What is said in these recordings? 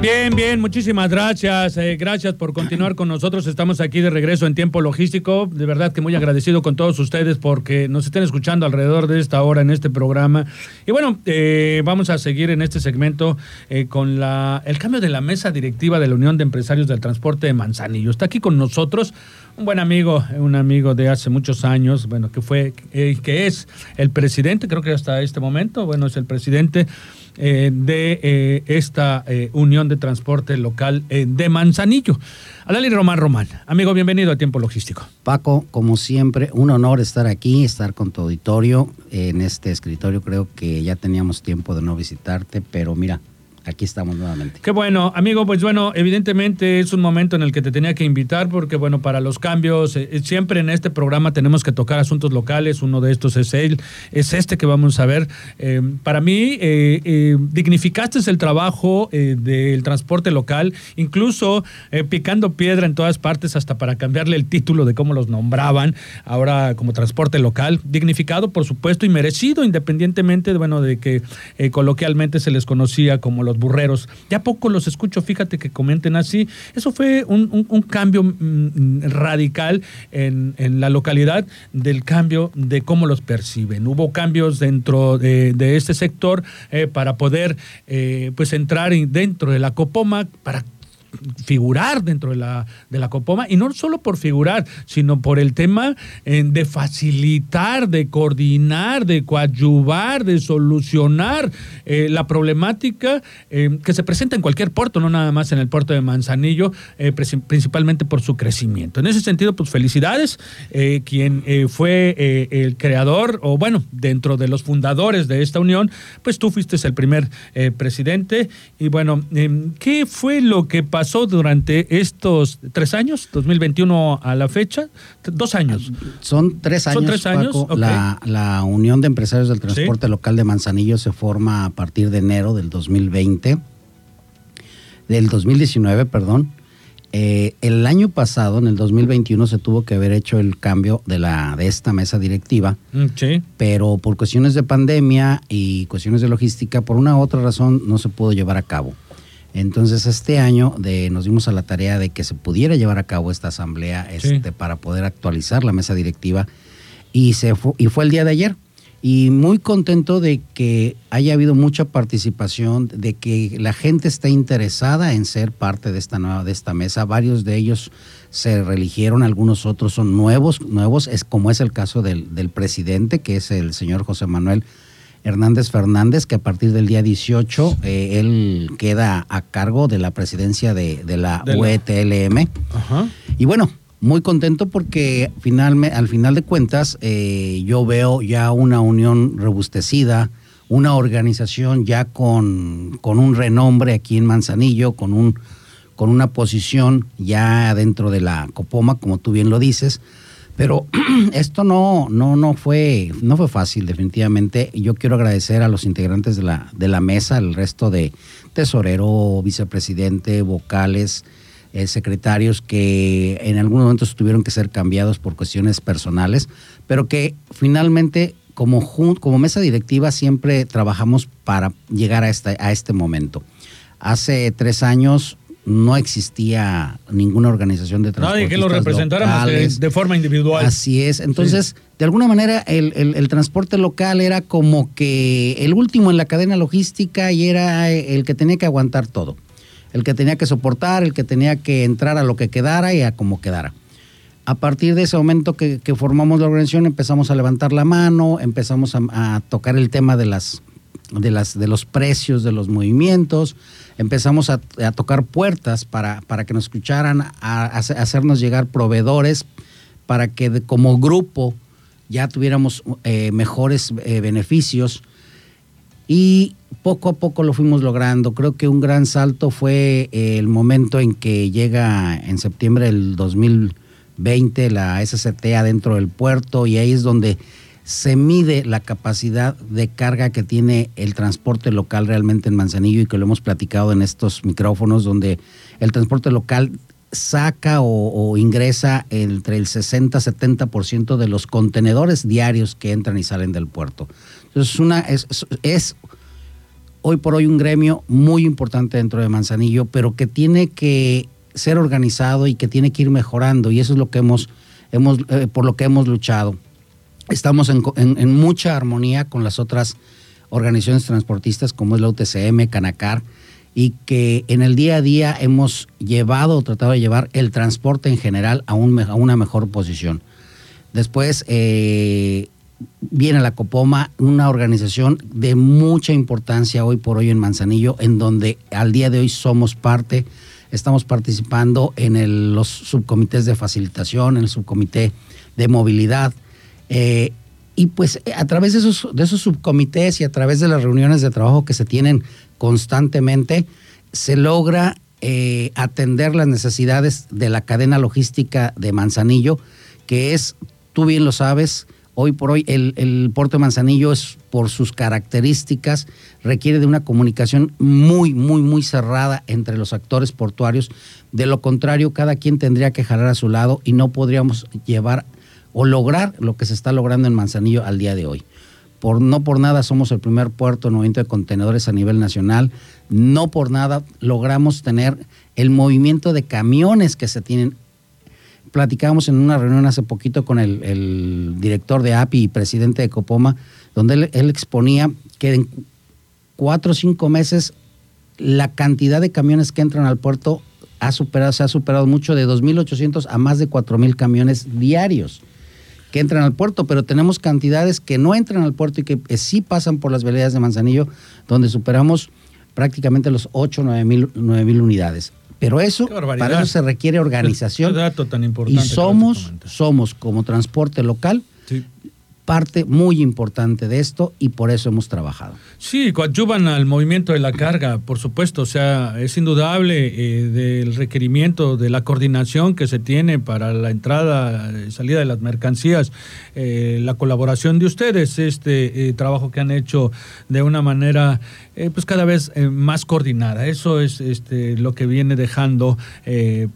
Bien, bien, muchísimas gracias. Eh, gracias por continuar con nosotros. Estamos aquí de regreso en tiempo logístico. De verdad que muy agradecido con todos ustedes porque nos estén escuchando alrededor de esta hora en este programa. Y bueno, eh, vamos a seguir en este segmento eh, con la, el cambio de la mesa directiva de la Unión de Empresarios del Transporte de Manzanillo. Está aquí con nosotros un buen amigo, un amigo de hace muchos años, bueno, que fue, que es el presidente, creo que hasta este momento, bueno, es el presidente eh, de eh, esta eh, Unión de Transporte Local de Manzanillo. Alali Román Román, amigo, bienvenido a Tiempo Logístico. Paco, como siempre, un honor estar aquí, estar con tu auditorio en este escritorio. Creo que ya teníamos tiempo de no visitarte, pero mira, aquí estamos nuevamente. Qué bueno, amigo, pues bueno, evidentemente es un momento en el que te tenía que invitar porque bueno, para los cambios, eh, eh, siempre en este programa tenemos que tocar asuntos locales, uno de estos es él, es este que vamos a ver. Eh, para mí, dignificaste el trabajo del transporte local, incluso picando piedra en todas partes hasta para cambiarle el título de cómo los nombraban, ahora como transporte local, dignificado por supuesto y merecido independientemente, bueno, de que coloquialmente se les conocía como los burreros. Ya poco los escucho, fíjate que comenten así. Eso fue un, cambio mm, mm, radical en, la localidad del cambio de cómo los perciben. Hubo cambios dentro de, este sector eh, para poder eh, pues entrar dentro de la Copoma, para figurar dentro de la, de la Copoma, y no solo por figurar, sino por el tema eh, de facilitar, de coordinar, de coadyuvar, de solucionar eh, la problemática eh, que se presenta en cualquier puerto, no nada más en el puerto de Manzanillo, principalmente por su crecimiento. En ese sentido, pues felicidades, quien fue el creador, o bueno, dentro de los fundadores de esta unión, pues tú fuiste el primer presidente, y bueno, ¿qué fue lo que pasó? Pasó durante estos tres años, 2021 a la fecha? Dos años. Son tres años. Son tres años. la, Unión de Empresarios del Transporte Local de Manzanillo se forma a partir de enero del 2020, del 2019, perdón. Eh, el año pasado, en el 2021, se tuvo que haber hecho el cambio de, la, de esta mesa directiva, mm, sí. pero por cuestiones de pandemia y cuestiones de logística, por una u otra razón, no se pudo llevar a cabo. Entonces este año de, nos dimos a la tarea de que se pudiera llevar a cabo esta asamblea este, para poder actualizar la mesa directiva y, se fue, y fue el día de ayer. Y muy contento de que haya habido mucha participación, de que la gente está interesada en ser parte de esta nueva, de esta mesa. Varios de ellos se reeligieron, algunos otros son nuevos, nuevos, es como es el caso del, del presidente, que es el señor José Manuel Hernández Fernández, que a partir del día 18 eh, él queda a cargo de la presidencia de, la UETLM. Y bueno, muy contento porque al final de cuentas eh, yo veo ya una unión robustecida, una organización ya con, con un renombre aquí en Manzanillo, con, un, con una posición ya dentro de la Copoma, como tú bien lo dices pero esto no, no, no, fue, no fue fácil, definitivamente. Yo quiero agradecer a los integrantes de la, de la mesa, el resto de tesorero, vicepresidente, vocales, eh, secretarios que en algún momento tuvieron que ser cambiados por cuestiones personales, pero que finalmente como, como mesa directiva siempre trabajamos para llegar a, esta, a este momento. Hace tres años no existía ninguna organización de transporte. Nadie que lo representara de, forma individual. Así es. Entonces, de alguna manera, el, transporte local era como que el último en la cadena logística y era el que tenía que aguantar todo. El que tenía que soportar, el que tenía que entrar a lo que quedara y a como quedara. A partir de ese momento que, formamos la organización, empezamos a levantar la mano, empezamos a, a tocar el tema de las, de las de los precios de los movimientos empezamos a, tocar puertas para, para, que nos escucharan, a, hacernos llegar proveedores, para que como grupo ya tuviéramos eh, mejores eh, beneficios. Y poco a poco lo fuimos logrando. Creo que un gran salto fue el momento en que llega en septiembre del 2020 la SCT adentro del puerto y ahí es donde se mide la capacidad de carga que tiene el transporte local realmente en Manzanillo y que lo hemos platicado en estos micrófonos donde el transporte local saca o, ingresa entre el 60-70% de los contenedores diarios que entran y salen del puerto. Entonces una, es, hoy por hoy un gremio muy importante dentro de Manzanillo, pero que tiene que ser organizado y que tiene que ir mejorando y eso es lo que hemos, hemos eh, por lo que hemos luchado estamos en, mucha armonía con las otras organizaciones transportistas como es la UTCM, Canacar, y que en el día a día hemos llevado o tratado de llevar el transporte en general a, una mejor posición. Después eh, viene la Copoma, una organización de mucha importancia hoy por hoy en Manzanillo, en donde al día de hoy somos parte, estamos participando en los subcomités de facilitación, en el subcomité de movilidad, eh, y pues a través de esos, de esos subcomités y a través de las reuniones de trabajo que se tienen constantemente, se logra eh, atender las necesidades de la cadena logística de Manzanillo, que es, tú bien lo sabes, hoy por hoy el, el puerto de Manzanillo es por sus características, requiere de una comunicación muy, muy, muy cerrada entre los actores portuarios. De lo contrario, cada quien tendría que jalar a su lado y no podríamos llevar o lograr lo que se está logrando en Manzanillo al día de hoy. Por, no por nada somos el primer puerto en movimiento de contenedores a nivel nacional, no por nada logramos tener el movimiento de camiones que se tienen. Platicábamos en una reunión hace poquito con el, director de API y presidente de Copoma, donde él, él exponía que en cuatro o cinco meses la cantidad de camiones que entran al puerto ha superado, se ha superado mucho de 2.800 a más de 4.000 camiones diarios que entran al puerto, pero tenemos cantidades que no entran al puerto y que eh, sí pasan por las veredas de Manzanillo, donde superamos prácticamente los 8 o 9 mil, unidades. Pero eso, para eso se requiere organización. dato tan importante. Y somos, somos como transporte local, parte muy importante de esto y por eso hemos trabajado. Sí, coadyuvan al movimiento de la carga, por supuesto, o sea, es indudable eh, del requerimiento, de la coordinación que se tiene para la entrada y salida de las mercancías, eh, la colaboración de ustedes, este eh, trabajo que han hecho de una manera pues cada vez más coordinada. Eso es este, lo que viene dejando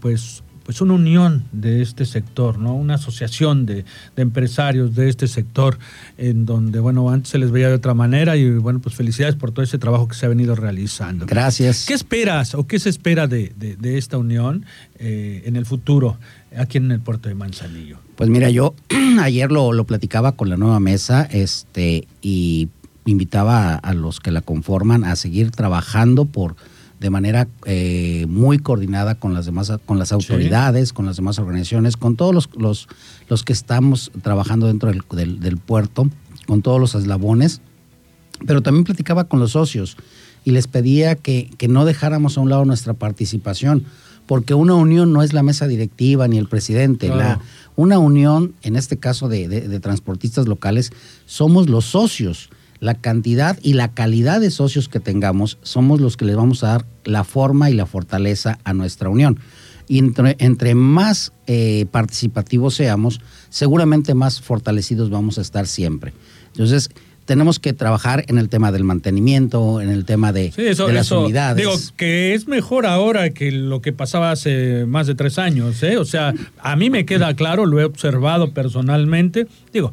pues pues una unión de este sector, ¿no? Una asociación de, empresarios de este sector, en donde, bueno, antes se les veía de otra manera y, bueno, pues felicidades por todo ese trabajo que se ha venido realizando. Gracias. ¿Qué esperas o qué se espera de, esta unión eh, en el futuro aquí en el puerto de Manzanillo? Pues mira, yo ayer lo, lo platicaba con la nueva mesa este, y invitaba a los que la conforman a seguir trabajando por de manera eh, muy coordinada con las demás, con las autoridades, con las demás organizaciones, con todos los, los, los que estamos trabajando dentro del, del, puerto, con todos los eslabones, pero también platicaba con los socios y les pedía que, que no dejáramos a un lado nuestra participación, porque una unión no es la mesa directiva ni el presidente. La, una unión, en este caso de, de transportistas locales, somos los socios la cantidad y la calidad de socios que tengamos somos los que les vamos a dar la forma y la fortaleza a nuestra unión. Y entre, más eh, participativos seamos, seguramente más fortalecidos vamos a estar siempre. Entonces, tenemos que trabajar en el tema del mantenimiento, en el tema de, las unidades. Digo, que es mejor ahora que lo que pasaba hace más de tres años. ¿eh? O sea, a mí me queda claro, lo he observado personalmente. Digo,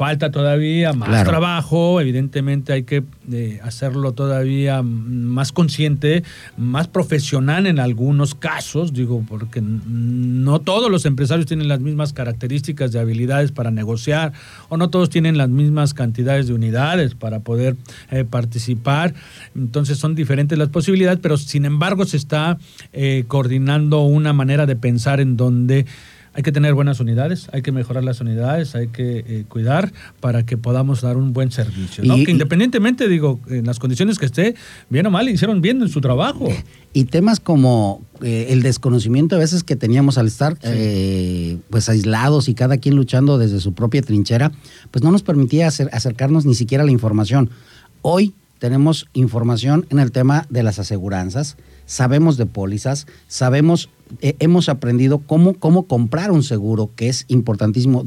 Falta todavía más trabajo, evidentemente hay que eh, hacerlo todavía más consciente, más profesional en algunos casos, digo, porque no todos los empresarios tienen las mismas características de habilidades para negociar o no todos tienen las mismas cantidades de unidades para poder eh, participar, entonces son diferentes las posibilidades, pero sin embargo se está eh, coordinando una manera de pensar en donde hay que tener buenas unidades, hay que mejorar las unidades, hay que eh, cuidar para que podamos dar un buen servicio. que independientemente, digo, en las condiciones que esté, bien o mal, hicieron bien en su trabajo. Y temas como eh, el desconocimiento a veces que teníamos al estar eh, pues aislados y cada quien luchando desde su propia trinchera, pues no nos permitía acercarnos ni siquiera a la información. Hoy tenemos información en el tema de las aseguranzas, sabemos de pólizas, sabemos, eh, hemos aprendido cómo, cómo comprar un seguro, que es importantísimo.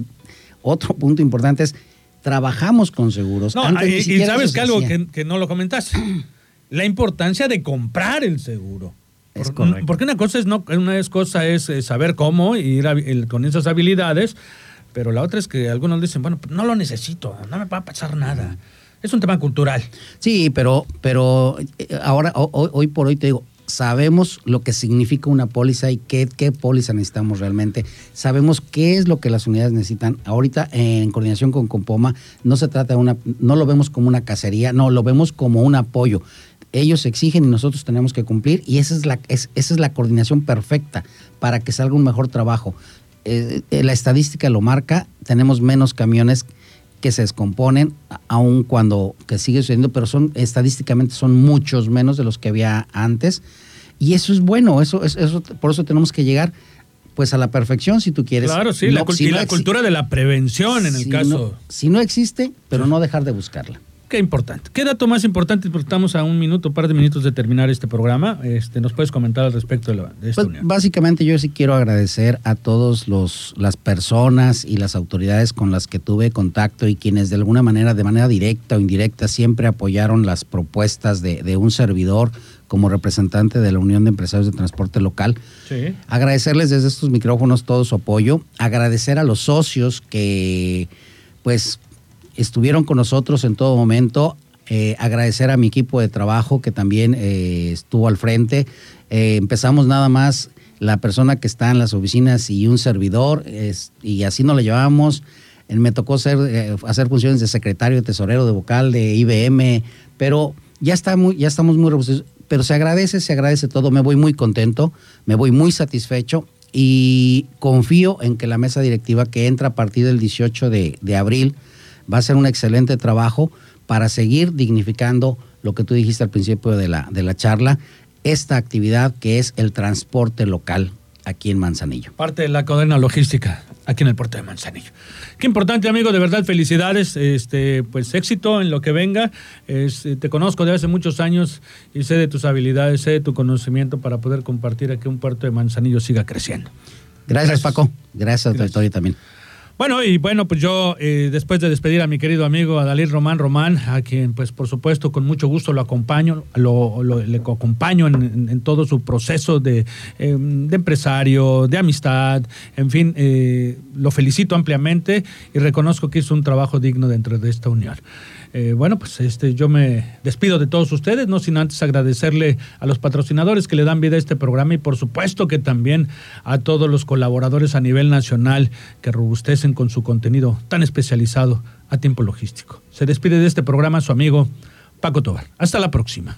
Otro punto importante es trabajamos con seguros. No, y, sabes que algo que, no lo comentaste, la importancia de comprar el seguro. Es porque una cosa es no, una cosa es saber cómo ir con esas habilidades, pero la otra es que algunos dicen, bueno, no lo necesito, no me va a pasar nada. Es un tema cultural. Sí, pero, pero eh, ahora, hoy, por hoy te digo, sabemos lo que significa una póliza y qué, qué póliza necesitamos realmente. Sabemos qué es lo que las unidades necesitan. Ahorita, en coordinación con Compoma, no se trata de una, no lo vemos como una cacería, no, lo vemos como un apoyo. Ellos exigen y nosotros tenemos que cumplir y esa es la, esa es la coordinación perfecta para que salga un mejor trabajo. Eh, eh, la estadística lo marca, tenemos menos camiones que se descomponen, aun cuando que sigue sucediendo, pero son estadísticamente son muchos menos de los que había antes. Y eso es bueno, eso, eso por eso tenemos que llegar pues a la perfección si tú quieres. Claro, sí, la, cultura de la prevención en el caso. si no existe, pero no dejar de buscarla qué importante. ¿Qué dato más importante? Porque estamos a un minuto, un par de minutos de terminar este programa. Este, ¿Nos puedes comentar al respecto de, la, esta pues, Básicamente yo sí quiero agradecer a todas las personas y las autoridades con las que tuve contacto y quienes de alguna manera, de manera directa o indirecta, siempre apoyaron las propuestas de, un servidor como representante de la Unión de Empresarios de Transporte Local. Sí. Agradecerles desde estos micrófonos todo su apoyo. Agradecer a los socios que pues estuvieron con nosotros en todo momento. Eh, agradecer a mi equipo de trabajo que también eh, estuvo al frente. Eh, empezamos nada más la persona que está en las oficinas y un servidor, y así nos la llevamos. Me tocó ser, hacer funciones de secretario, de tesorero, de vocal, de IBM, pero ya, está muy, ya estamos muy robustos. Pero se agradece, se agradece todo. Me voy muy contento, me voy muy satisfecho y confío en que la mesa directiva que entra a partir del 18 de, de abril, va a ser un excelente trabajo para seguir dignificando lo que tú dijiste al principio de la, de la charla, esta actividad que es el transporte local aquí en Manzanillo. Parte de la cadena logística aquí en el puerto de Manzanillo. Qué importante, amigo, de verdad, felicidades, este, pues éxito en lo que venga. te conozco de hace muchos años y sé de tus habilidades, sé de tu conocimiento para poder compartir aquí un puerto de Manzanillo siga creciendo. Gracias, Paco. Gracias, Gracias. también. Bueno, y bueno, pues yo, eh, después de despedir a mi querido amigo Adalí Román Román, a quien, pues por supuesto, con mucho gusto lo acompaño, lo, le acompaño en, todo su proceso de, em, de, empresario, de amistad, en fin, eh, lo felicito ampliamente y reconozco que hizo un trabajo digno dentro de esta unión. Eh, bueno, pues este, yo me despido de todos ustedes, no sin antes agradecerle a los patrocinadores que le dan vida a este programa y por supuesto que también a todos los colaboradores a nivel nacional que robustecen con su contenido tan especializado a tiempo logístico. Se despide de este programa su amigo Paco Tobar. Hasta la próxima.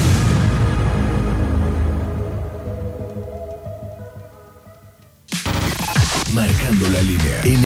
Línea.